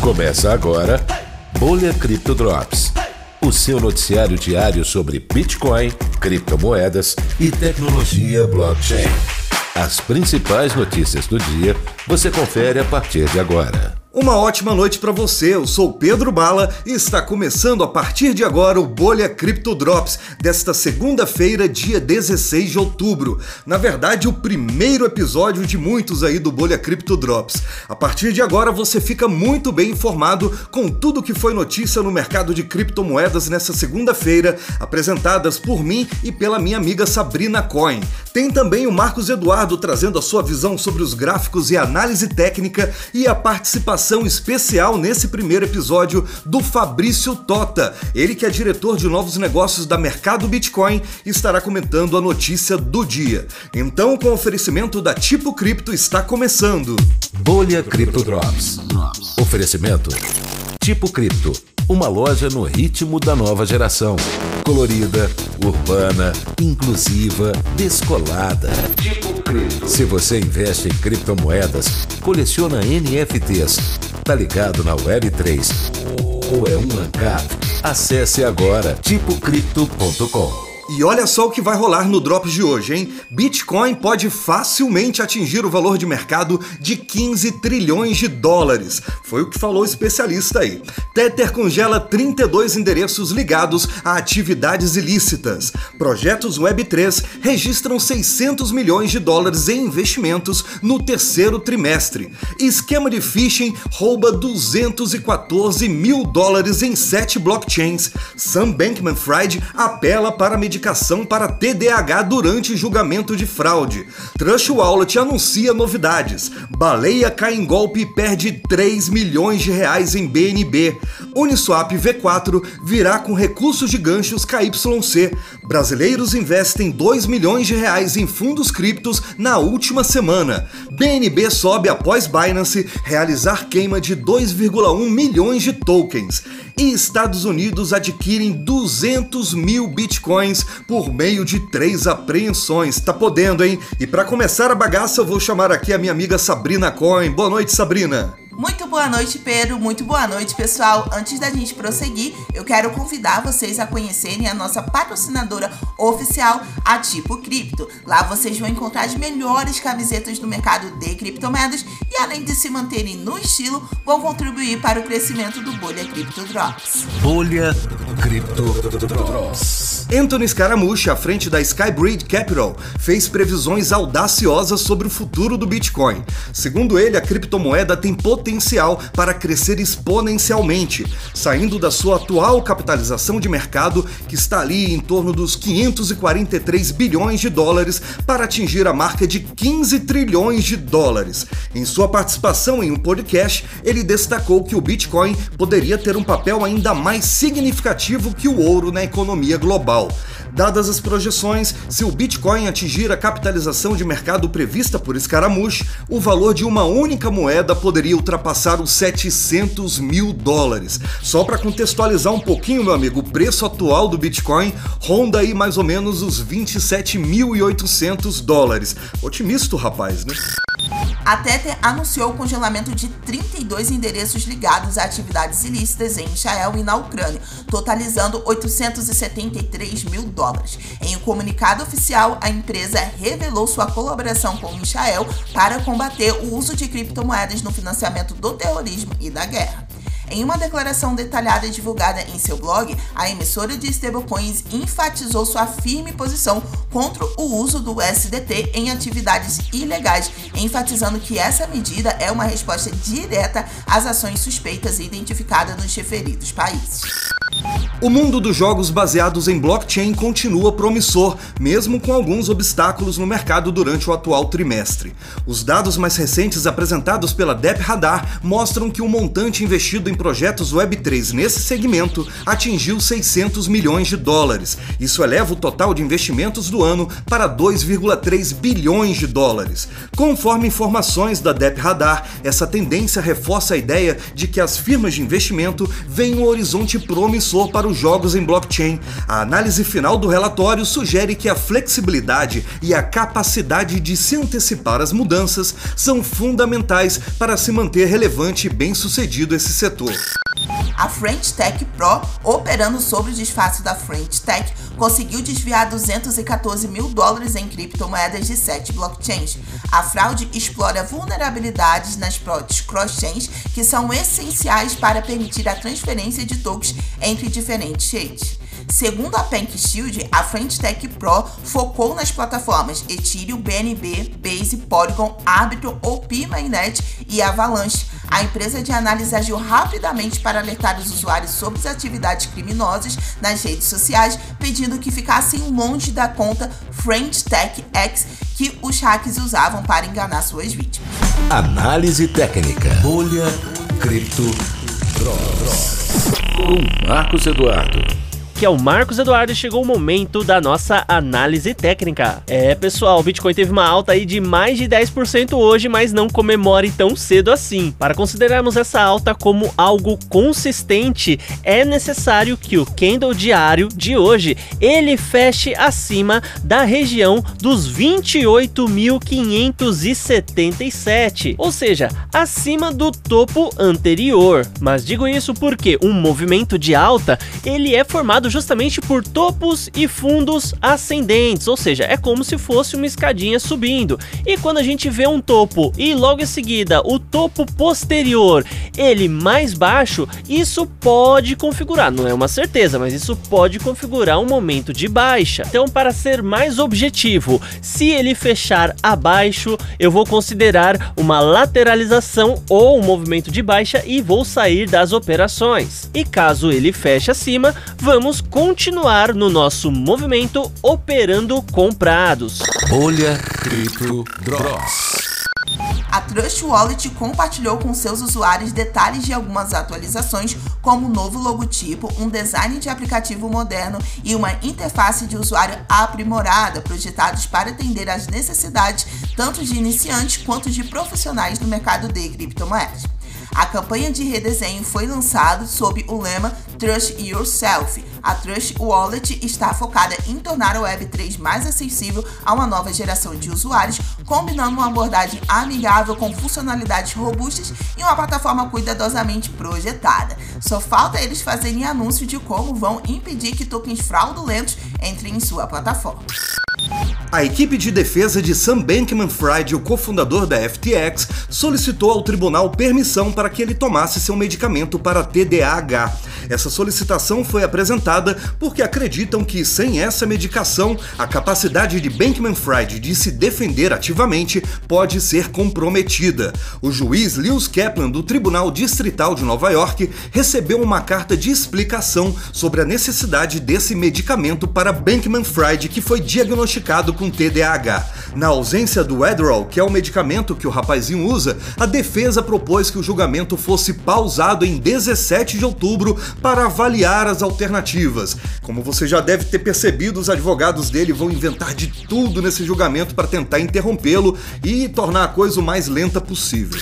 Começa agora Bolha Cripto Drops, o seu noticiário diário sobre Bitcoin, criptomoedas e tecnologia blockchain. As principais notícias do dia você confere a partir de agora. Uma ótima noite para você. Eu sou Pedro Bala e está começando a partir de agora o Bolha Crypto Drops desta segunda-feira, dia 16 de outubro. Na verdade, o primeiro episódio de muitos aí do Bolha Crypto Drops. A partir de agora você fica muito bem informado com tudo que foi notícia no mercado de criptomoedas nessa segunda-feira, apresentadas por mim e pela minha amiga Sabrina Coin. Tem também o Marcos Eduardo trazendo a sua visão sobre os gráficos e análise técnica e a participação participação especial nesse primeiro episódio do Fabrício Tota. Ele que é diretor de novos negócios da Mercado Bitcoin estará comentando a notícia do dia. Então, com o oferecimento da Tipo Cripto está começando. Bolha Cripto Drops. Oferecimento Tipo Cripto, uma loja no ritmo da nova geração. Colorida, urbana, inclusiva, descolada. Tipo Cripto. Se você investe em criptomoedas, coleciona NFTs, tá ligado na Web3 ou é um ANCAP? Acesse agora tipocrypto.com. E olha só o que vai rolar no Drops de hoje, hein? Bitcoin pode facilmente atingir o valor de mercado de 15 trilhões de dólares. Foi o que falou o especialista aí. Tether congela 32 endereços ligados a atividades ilícitas. Projetos Web3 registram 600 milhões de dólares em investimentos no terceiro trimestre. Esquema de phishing rouba 214 mil dólares em sete blockchains. Sam Bankman-Fried apela para medicação medicação para TDAH durante julgamento de fraude. Trust Wallet anuncia novidades. Baleia cai em golpe e perde 3 milhões de reais em BNB. Uniswap V4 virá com recursos de ganchos KYC. Brasileiros investem 2 milhões de reais em fundos criptos na última semana. BNB sobe após Binance realizar queima de 2,1 milhões de tokens. E Estados Unidos adquirem 200 mil bitcoins por meio de três apreensões. Tá podendo, hein? E para começar a bagaça, eu vou chamar aqui a minha amiga Sabrina Coin. Boa noite, Sabrina. Muito boa noite, Pedro. Muito boa noite, pessoal. Antes da gente prosseguir, eu quero convidar vocês a conhecerem a nossa patrocinadora oficial, a Tipo Cripto. Lá vocês vão encontrar as melhores camisetas do mercado de criptomoedas e, além de se manterem no estilo, vão contribuir para o crescimento do Bolha Cripto Drops. Bolha Cripto Drops. Anthony Scaramucci, à frente da Skybridge Capital, fez previsões audaciosas sobre o futuro do Bitcoin. Segundo ele, a criptomoeda tem potencial potencial para crescer exponencialmente, saindo da sua atual capitalização de mercado, que está ali em torno dos 543 bilhões de dólares, para atingir a marca de 15 trilhões de dólares. Em sua participação em um podcast, ele destacou que o Bitcoin poderia ter um papel ainda mais significativo que o ouro na economia global. Dadas as projeções, se o Bitcoin atingir a capitalização de mercado prevista por Scaramouche, o valor de uma única moeda poderia ultrapassar os 700 mil dólares. Só para contextualizar um pouquinho, meu amigo, o preço atual do Bitcoin ronda aí mais ou menos os 27.800 dólares. Otimista, rapaz, né? A Tether anunciou o congelamento de 32 endereços ligados a atividades ilícitas em Israel e na Ucrânia, totalizando 873 mil dólares. Em um comunicado oficial, a empresa revelou sua colaboração com Israel para combater o uso de criptomoedas no financiamento do terrorismo e da guerra. Em uma declaração detalhada divulgada em seu blog, a emissora de stablecoins enfatizou sua firme posição contra o uso do SDT em atividades ilegais, enfatizando que essa medida é uma resposta direta às ações suspeitas identificadas nos referidos países. O mundo dos jogos baseados em blockchain continua promissor, mesmo com alguns obstáculos no mercado durante o atual trimestre. Os dados mais recentes apresentados pela Dep Radar mostram que o montante investido em projetos Web3 nesse segmento atingiu 600 milhões de dólares. Isso eleva o total de investimentos do ano para 2,3 bilhões de dólares. Conforme informações da Dep Radar, essa tendência reforça a ideia de que as firmas de investimento veem um horizonte promissor para o os jogos em blockchain. A análise final do relatório sugere que a flexibilidade e a capacidade de se antecipar às mudanças são fundamentais para se manter relevante e bem-sucedido esse setor. A French Tech Pro, operando sobre o disfarce da French Tech, conseguiu desviar 214 mil dólares em criptomoedas de sete blockchains. A fraude explora vulnerabilidades nas cross-chains que são essenciais para permitir a transferência de tokens entre diferentes redes. Segundo a Pank Shield, a French Tech Pro focou nas plataformas Ethereum, BNB, Base, Polygon, Arbitrum, OP Mainnet e Avalanche. A empresa de análise agiu rapidamente para alertar os usuários sobre as atividades criminosas nas redes sociais, pedindo que ficassem longe da conta French Tech X que os hacks usavam para enganar suas vítimas. Análise técnica. Bolha Cripto Drops. Com Marcos Eduardo aqui é o Marcos Eduardo e chegou o momento da nossa análise técnica. É, pessoal, o Bitcoin teve uma alta aí de mais de 10% hoje, mas não comemore tão cedo assim. Para considerarmos essa alta como algo consistente, é necessário que o candle diário de hoje ele feche acima da região dos 28.577, ou seja, acima do topo anterior. Mas digo isso porque um movimento de alta ele é formado justamente por topos e fundos ascendentes, ou seja, é como se fosse uma escadinha subindo. E quando a gente vê um topo e logo em seguida o topo posterior, ele mais baixo, isso pode configurar, não é uma certeza, mas isso pode configurar um momento de baixa. Então, para ser mais objetivo, se ele fechar abaixo, eu vou considerar uma lateralização ou um movimento de baixa e vou sair das operações. E caso ele feche acima, vamos continuar no nosso movimento operando comprados. Bolha Cripto Drops. A Trust Wallet compartilhou com seus usuários detalhes de algumas atualizações, como um novo logotipo, um design de aplicativo moderno e uma interface de usuário aprimorada, projetados para atender às necessidades tanto de iniciantes quanto de profissionais no mercado de criptomoedas. A campanha de redesenho foi lançada sob o lema Trust Yourself. A Trust Wallet está focada em tornar a Web3 mais acessível a uma nova geração de usuários, combinando uma abordagem amigável com funcionalidades robustas e uma plataforma cuidadosamente projetada. Só falta eles fazerem anúncio de como vão impedir que tokens fraudulentos entrem em sua plataforma. A equipe de defesa de Sam Bankman-Fried, o cofundador da FTX, solicitou ao tribunal permissão para que ele tomasse seu medicamento para TDAH. Essa solicitação foi apresentada porque acreditam que sem essa medicação, a capacidade de Bankman-Fried de se defender ativamente pode ser comprometida. O juiz Lewis Kaplan do Tribunal Distrital de Nova York recebeu uma carta de explicação sobre a necessidade desse medicamento para Bankman-Fried que foi diagnosticado com TDAH. Na ausência do Adderall, que é o medicamento que o rapazinho usa, a defesa propôs que o julgamento fosse pausado em 17 de outubro para avaliar as alternativas. Como você já deve ter percebido, os advogados dele vão inventar de tudo nesse julgamento para tentar interrompê-lo e tornar a coisa o mais lenta possível.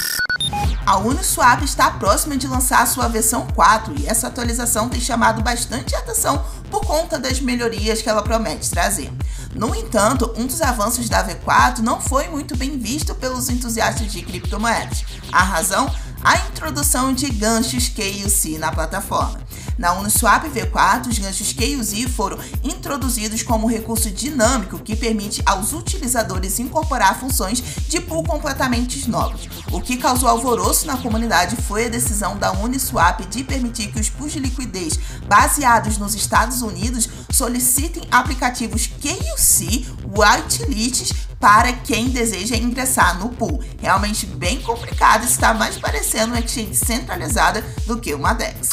A Uniswap está próxima de lançar a sua versão 4 e essa atualização tem chamado bastante atenção por conta das melhorias que ela promete trazer. No entanto, um dos avanços da V4 não foi muito bem visto pelos entusiastas de criptomoedas. A razão? A introdução de ganchos KUC na plataforma. Na Uniswap V4, os ganchos QUZ foram introduzidos como recurso dinâmico que permite aos utilizadores incorporar funções de pool completamente novas. O que causou alvoroço na comunidade foi a decisão da Uniswap de permitir que os pools de liquidez baseados nos Estados Unidos solicitem aplicativos QUC whitelists para quem deseja ingressar no pool. Realmente bem complicado, está mais parecendo uma exchange centralizada do que uma DEX.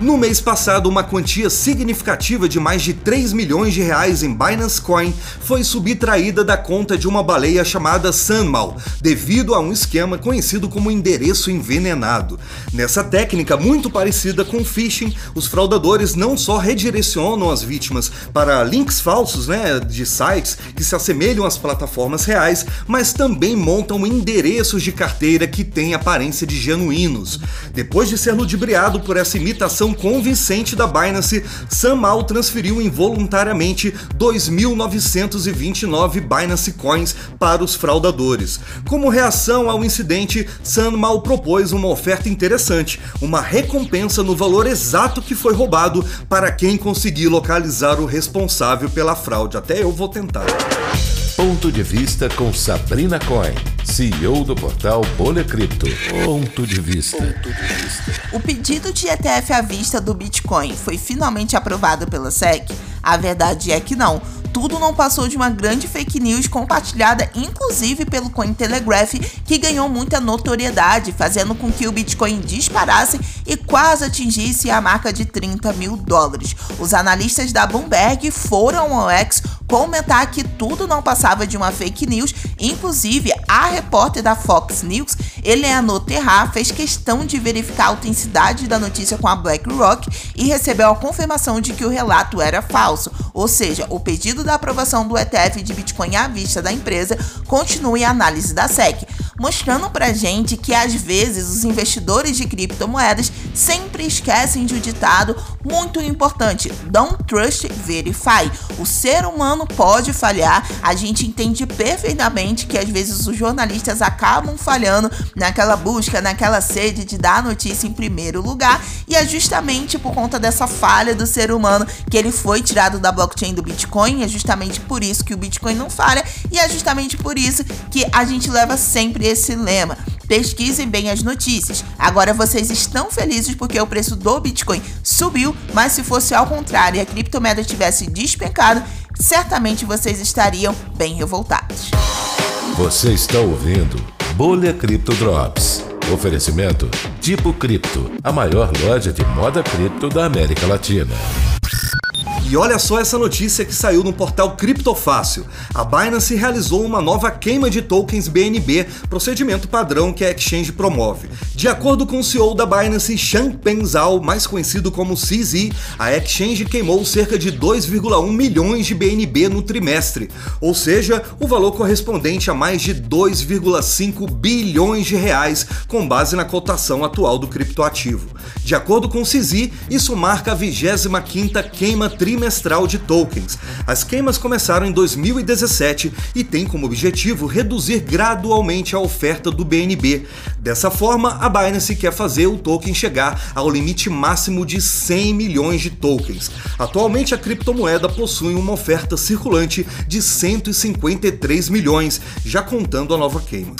No mês passado, uma quantia significativa de mais de 3 milhões de reais em Binance Coin foi subtraída da conta de uma baleia chamada Sanmal, devido a um esquema conhecido como endereço envenenado. Nessa técnica muito parecida com phishing, os fraudadores não só redirecionam as vítimas para links falsos, né, de sites que se assemelham às plataformas reais, mas também montam endereços de carteira que têm aparência de genuínos. Depois de ser ludibriado por essa imitação explicação convincente da Binance, Sam Mal transferiu involuntariamente 2.929 Binance Coins para os fraudadores. Como reação ao incidente, Sam Mal propôs uma oferta interessante, uma recompensa no valor exato que foi roubado para quem conseguir localizar o responsável pela fraude. Até eu vou tentar. Ponto de vista com Sabrina Coin, CEO do portal Bolha Cripto. Ponto de vista. O pedido de ETF à vista do Bitcoin foi finalmente aprovado pela SEC? A verdade é que não tudo não passou de uma grande fake news compartilhada inclusive pelo Cointelegraph, que ganhou muita notoriedade, fazendo com que o Bitcoin disparasse e quase atingisse a marca de 30 mil dólares. Os analistas da Bloomberg foram ao X comentar que tudo não passava de uma fake news, inclusive a repórter da Fox News, Eleanor Terra, fez questão de verificar a autenticidade da notícia com a BlackRock e recebeu a confirmação de que o relato era falso, ou seja, o pedido da aprovação do ETF de Bitcoin à vista da empresa continua em análise da SEC, mostrando pra gente que às vezes os investidores de criptomoedas sempre esquecem de um ditado muito importante: don't trust, verify. O ser humano pode falhar, a gente entende perfeitamente que às vezes os jornalistas acabam falhando naquela busca, naquela sede de dar a notícia em primeiro lugar, e é justamente por conta dessa falha do ser humano que ele foi tirado da blockchain do Bitcoin, é justamente por isso que o Bitcoin não falha, e é justamente por isso que a gente leva sempre esse lema. Pesquisem bem as notícias. Agora vocês estão felizes porque o preço do Bitcoin subiu, mas se fosse ao contrário e a criptomoeda tivesse despencado, certamente vocês estariam bem revoltados. Você está ouvindo Bolha Cripto Drops. Oferecimento Tipo Cripto, a maior loja de moda cripto da América Latina. E olha só essa notícia que saiu no portal Criptofácil. A Binance realizou uma nova queima de tokens BNB, procedimento padrão que a exchange promove. De acordo com o CEO da Binance, Changpeng Zhao, mais conhecido como CZ, a exchange queimou cerca de 2,1 milhões de BNB no trimestre, ou seja, o valor correspondente a mais de 2,5 bilhões de reais, com base na cotação atual do criptoativo. De acordo com o CZ, isso marca a 25ª queima trimestral de tokens. As queimas começaram em 2017 e têm como objetivo reduzir gradualmente a oferta do BNB. Dessa forma, a Binance quer fazer o token chegar ao limite máximo de 100 milhões de tokens. Atualmente, a criptomoeda possui uma oferta circulante de 153 milhões, já contando a nova queima.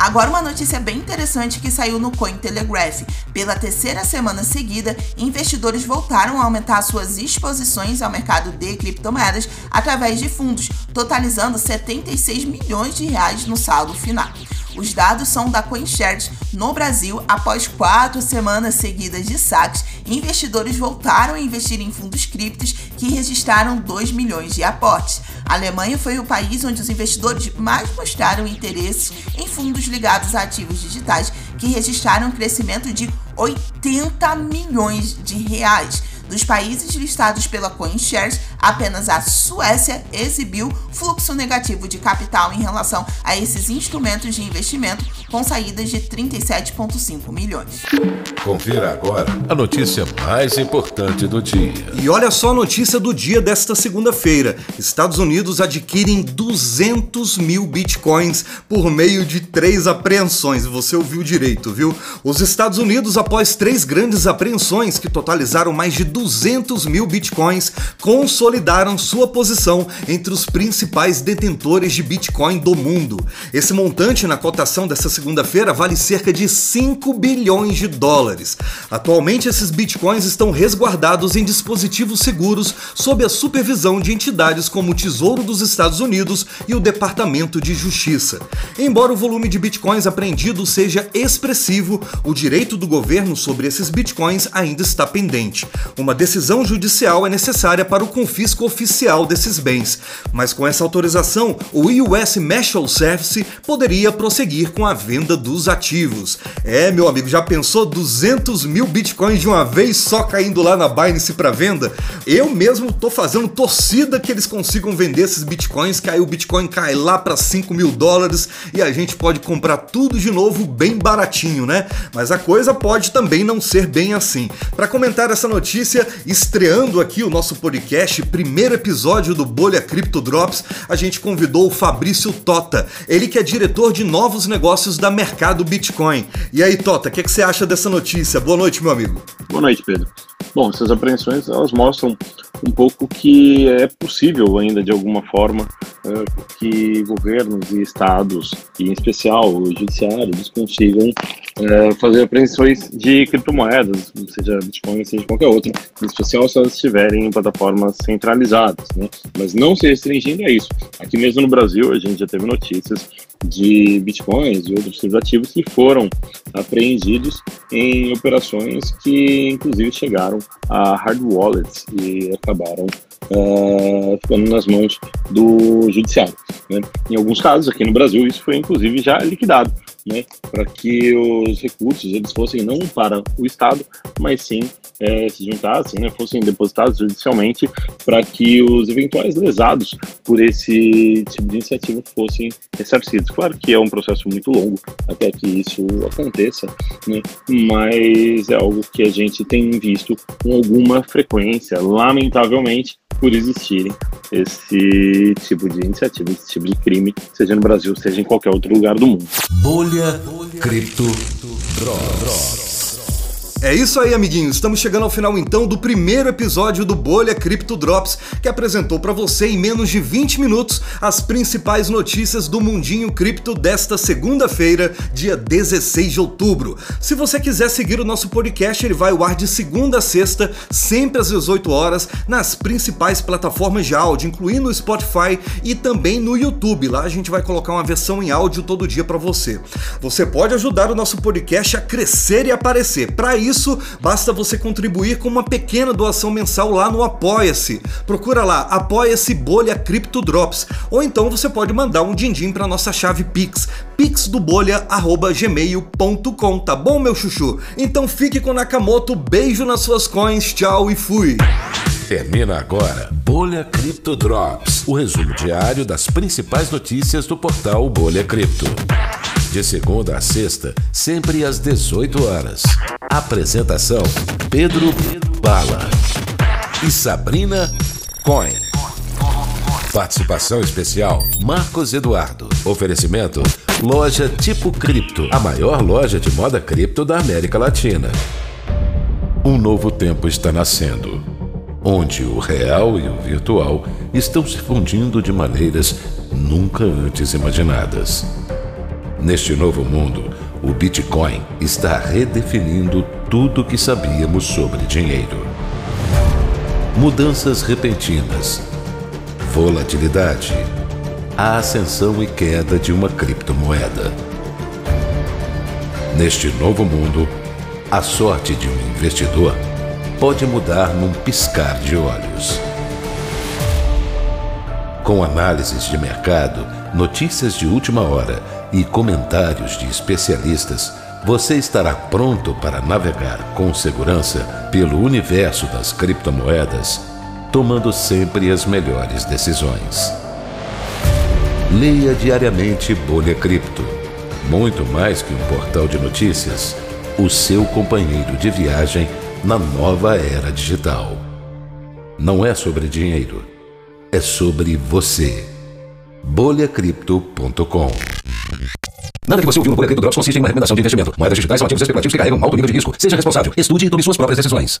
Agora uma notícia bem interessante que saiu no Cointelegraph. Pela terceira semana seguida, investidores voltaram a aumentar suas exposições ao mercado de criptomoedas através de fundos, totalizando 76 milhões de reais no saldo final. Os dados são da CoinShares. No Brasil, após quatro semanas seguidas de saques, investidores voltaram a investir em fundos criptos que registraram 2 milhões de aportes. A Alemanha foi o país onde os investidores mais mostraram interesse em fundos ligados a ativos digitais, que registraram um crescimento de 80 milhões de reais. Dos países listados pela CoinShares, apenas a Suécia exibiu fluxo negativo de capital em relação a esses instrumentos de investimento, com saídas de 37,5 milhões. Confira agora a notícia mais importante do dia. E olha só a notícia do dia desta segunda-feira: Estados Unidos adquirem 200 mil bitcoins por meio de três apreensões. Você ouviu direito, viu? Os Estados Unidos, após três grandes apreensões que totalizaram mais de 200 mil bitcoins, consolidaram sua posição entre os principais detentores de bitcoin do mundo. Esse montante na cotação dessa segunda-feira vale cerca de 5 bilhões de dólares. Atualmente, esses bitcoins estão resguardados em dispositivos seguros sob a supervisão de entidades como o Tesouro dos Estados Unidos e o Departamento de Justiça. Embora o volume de bitcoins apreendidos seja expressivo, o direito do governo sobre esses bitcoins ainda está pendente. Uma Uma decisão judicial é necessária para o confisco oficial desses bens, mas com essa autorização, o US Marshal Service poderia prosseguir com a venda dos ativos. É, meu amigo, já pensou 200 mil bitcoins de uma vez só caindo lá na Binance para venda? Eu mesmo tô fazendo torcida que eles consigam vender esses bitcoins, que aí o bitcoin cai lá para 5 mil dólares e a gente pode comprar tudo de novo bem baratinho, né? Mas a coisa pode também não ser bem assim. Para comentar essa notícia, estreando aqui o nosso podcast, primeiro episódio do Bolha Crypto Drops, a gente convidou o Fabrício Tota, ele que é diretor de novos negócios da Mercado Bitcoin. E aí, Tota, o que, que você acha dessa notícia? Boa noite, meu amigo. Boa noite, Pedro. Bom, essas apreensões elas mostram um pouco que é possível ainda de alguma forma é, que governos e estados, e em especial o judiciário, eles consigam é, fazer apreensões de criptomoedas, seja Bitcoin, seja qualquer outra, em especial se elas estiverem em plataformas centralizadas, né? mas não se restringindo a isso. Aqui mesmo no Brasil, a gente já teve notícias de bitcoins e outros ativos que foram apreendidos em operações que, inclusive, chegaram a hard wallets e acabaram uh, ficando nas mãos do judiciário. Né? Em alguns casos, aqui no Brasil, isso foi, inclusive, já liquidado né, para que os recursos eles fossem não para o Estado, mas sim é, se juntassem, né, fossem depositados judicialmente para que os eventuais lesados por esse tipo de iniciativa fossem ressarcidos. Claro que é um processo muito longo até que isso aconteça, né, mas é algo que a gente tem visto com alguma frequência, lamentavelmente, por existirem esse tipo de iniciativa, esse tipo de crime, seja no Brasil, seja em qualquer outro lugar do mundo. Bolha Cripto Drops. É isso aí, amiguinhos. Estamos chegando ao final então do primeiro episódio do Bolha Crypto Drops, que apresentou para você em menos de 20 minutos as principais notícias do mundinho cripto desta segunda-feira, dia 16 de outubro. Se você quiser seguir o nosso podcast, ele vai ao ar de segunda a sexta, sempre às 18 horas, nas principais plataformas de áudio, incluindo o Spotify e também no YouTube. Lá a gente vai colocar uma versão em áudio todo dia para você. Você pode ajudar o nosso podcast a crescer e aparecer. Para isso isso, basta você contribuir com uma pequena doação mensal lá no Apoia-se. Procura lá, Apoia-se Bolha Crypto Drops. Ou então você pode mandar um din-din para nossa chave Pix, pixdobolha@gmail.com, tá bom, meu chuchu? Então fique com Nakamoto, beijo nas suas coins, tchau e fui. Termina agora Bolha Crypto Drops, o resumo diário das principais notícias do portal Bolha Cripto. De segunda a sexta, sempre às 18 horas. Apresentação: Pedro Bala e Sabrina Coin. Participação especial: Marcos Eduardo. Oferecimento: Loja Tipo Cripto, a maior loja de moda cripto da América Latina. Um novo tempo está nascendo, onde o real e o virtual estão se fundindo de maneiras nunca antes imaginadas. Neste novo mundo, o Bitcoin está redefinindo tudo o que sabíamos sobre dinheiro. Mudanças repentinas, volatilidade, a ascensão e queda de uma criptomoeda. Neste novo mundo, a sorte de um investidor pode mudar num piscar de olhos. Com análises de mercado, notícias de última hora e comentários de especialistas, você estará pronto para navegar com segurança pelo universo das criptomoedas, tomando sempre as melhores decisões. Leia diariamente Bolha Cripto. Muito mais que um portal de notícias, o seu companheiro de viagem na nova era digital. Não é sobre dinheiro, é sobre você. bolhacripto.com Nada que você ouviu no Boletim Drops consiste em uma recomendação de investimento. Moedas digitais são ativos especulativos que carregam um alto nível de risco. Seja responsável. Estude e tome suas próprias decisões.